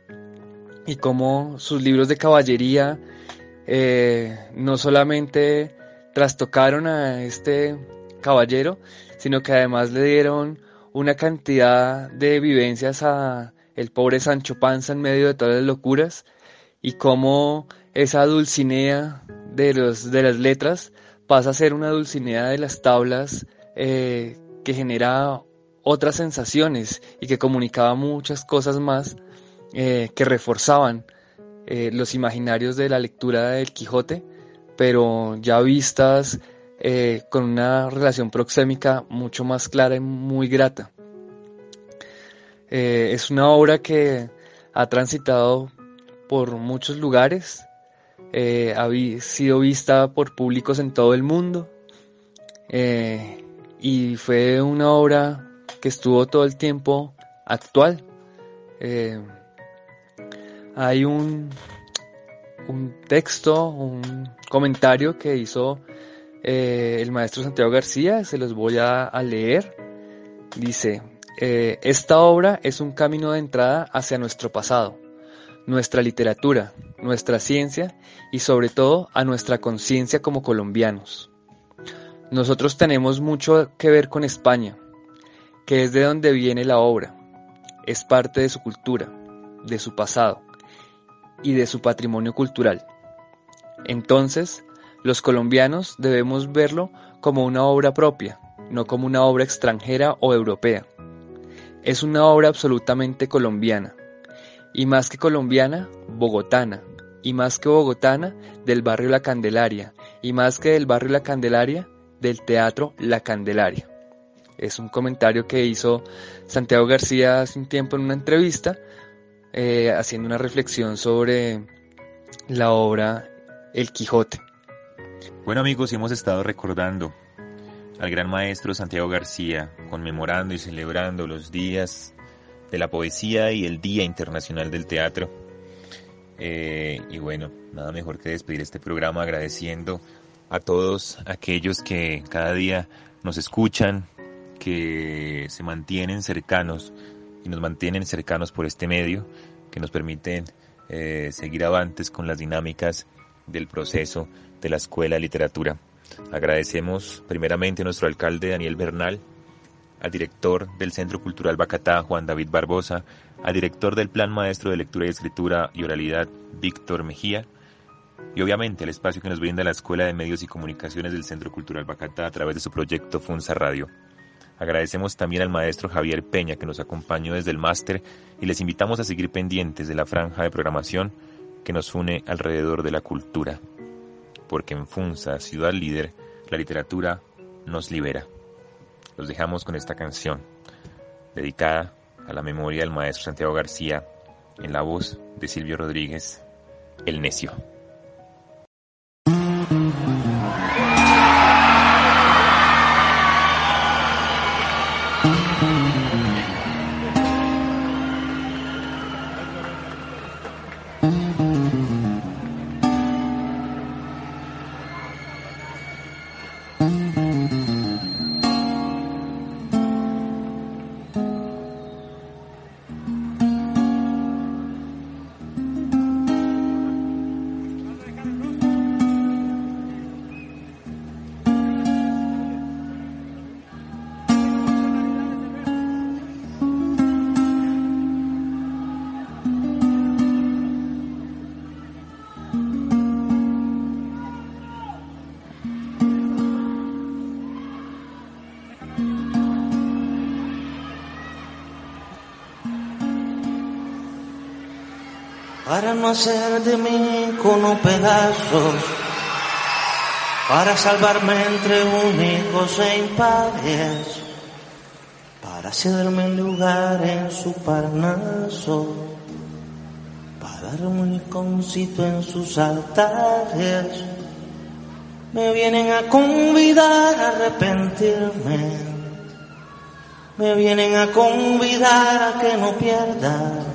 y cómo sus libros de caballería no solamente trastocaron a este caballero, sino que además le dieron una cantidad de vivencias a el pobre Sancho Panza en medio de todas las locuras y cómo esa dulcinea de, los, de las letras pasa a ser una dulcinea de las tablas eh, que genera otras sensaciones y que comunicaba muchas cosas más eh, que reforzaban eh, los imaginarios de la lectura del Quijote pero ya vistas eh, con una relación proxémica mucho más clara y muy grata. Es una obra que ha transitado por muchos lugares, ha sido vista por públicos en todo el mundo y fue una obra que estuvo todo el tiempo actual. hay un, un texto, un comentario que hizo eh, el maestro Santiago García, se los voy a, leer. Dice, eh, esta obra es un camino de entrada hacia nuestro pasado, nuestra literatura, nuestra ciencia y sobre todo a nuestra conciencia como colombianos. Nosotros tenemos mucho que ver con España, que es de donde viene la obra, es parte de su cultura, de su pasado y de su patrimonio cultural. Entonces, los colombianos debemos verlo como una obra propia, no como una obra extranjera o europea. Es una obra absolutamente colombiana, y más que colombiana, bogotana, y más que bogotana, del barrio La Candelaria, y más que del barrio La Candelaria, del teatro La Candelaria. Es un comentario que hizo Santiago García hace un tiempo en una entrevista, eh, haciendo una reflexión sobre la obra el Quijote. Bueno amigos, hemos estado recordando al gran maestro Santiago García, conmemorando y celebrando los días de la poesía y el Día Internacional del Teatro. Eh, y bueno, nada mejor que despedir este programa agradeciendo a todos aquellos que cada día nos escuchan, que se mantienen cercanos y nos mantienen cercanos por este medio, que nos permiten eh, seguir avantes con las dinámicas del proceso de la Escuela de Literatura. Agradecemos primeramente a nuestro alcalde Daniel Bernal, al director del Centro Cultural Bacatá, Juan David Barbosa, al director del Plan Maestro de Lectura y Escritura y Oralidad, Víctor Mejía, y obviamente el espacio que nos brinda la Escuela de Medios y Comunicaciones del Centro Cultural Bacatá a través de su proyecto Funza Radio. Agradecemos también al maestro Javier Peña que nos acompañó desde el máster y les invitamos a seguir pendientes de la franja de programación que nos une alrededor de la cultura. Porque en Funza, ciudad líder, la literatura nos libera. Los dejamos con esta canción, dedicada a la memoria del maestro Santiago García, en la voz de Silvio Rodríguez, El Necio. No hacer de mí como pedazos, para salvarme entre únicos e impares, para cederme lugar en su parnaso, para darme un iconcito en sus altares. Me vienen a convidar a arrepentirme, me vienen a convidar a que no pierda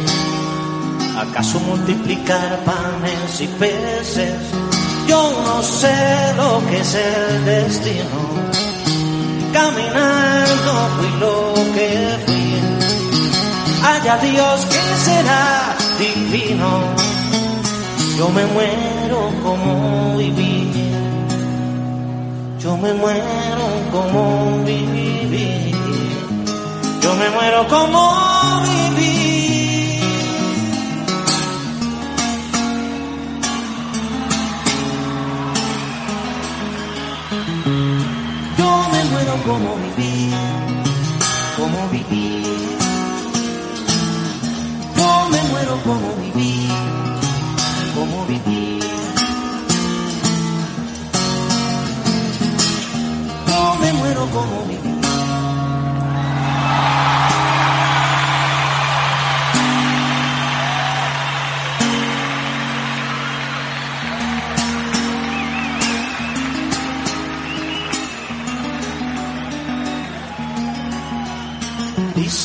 ¿Acaso multiplicar panes y peces? Yo no sé lo que es el destino. Caminando fui lo que fui. Haya Dios que será divino. Yo me muero como viví. Yo me muero como viví. Yo me muero como viví. Como vivir, como vivir. Yo me muero como vivir, como vivir. Yo me muero como vivir.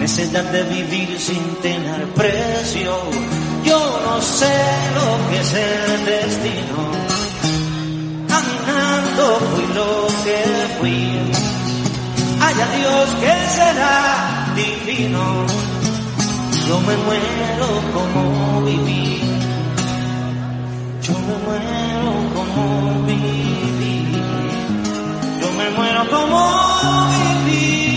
necesidad de vivir sin tener precio. Yo no sé lo que es el destino. Caminando fui lo que fui. Haya Dios que será divino. Yo me muero como viví. Yo me muero como viví. Yo me muero como viví.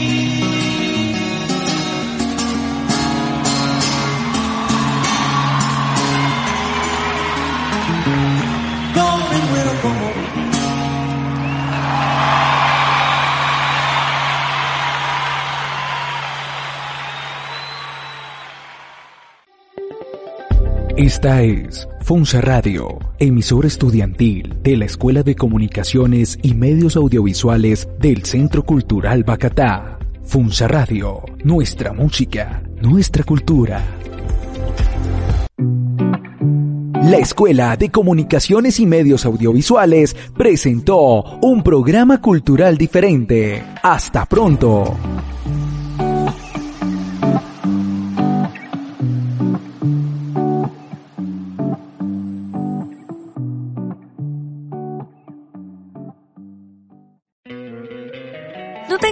Esta es Funza Radio, emisora estudiantil de la Escuela de Comunicaciones y Medios Audiovisuales del Centro Cultural Bacatá. Funza Radio, nuestra música, nuestra cultura. La Escuela de Comunicaciones y Medios Audiovisuales presentó un programa cultural diferente. Hasta pronto.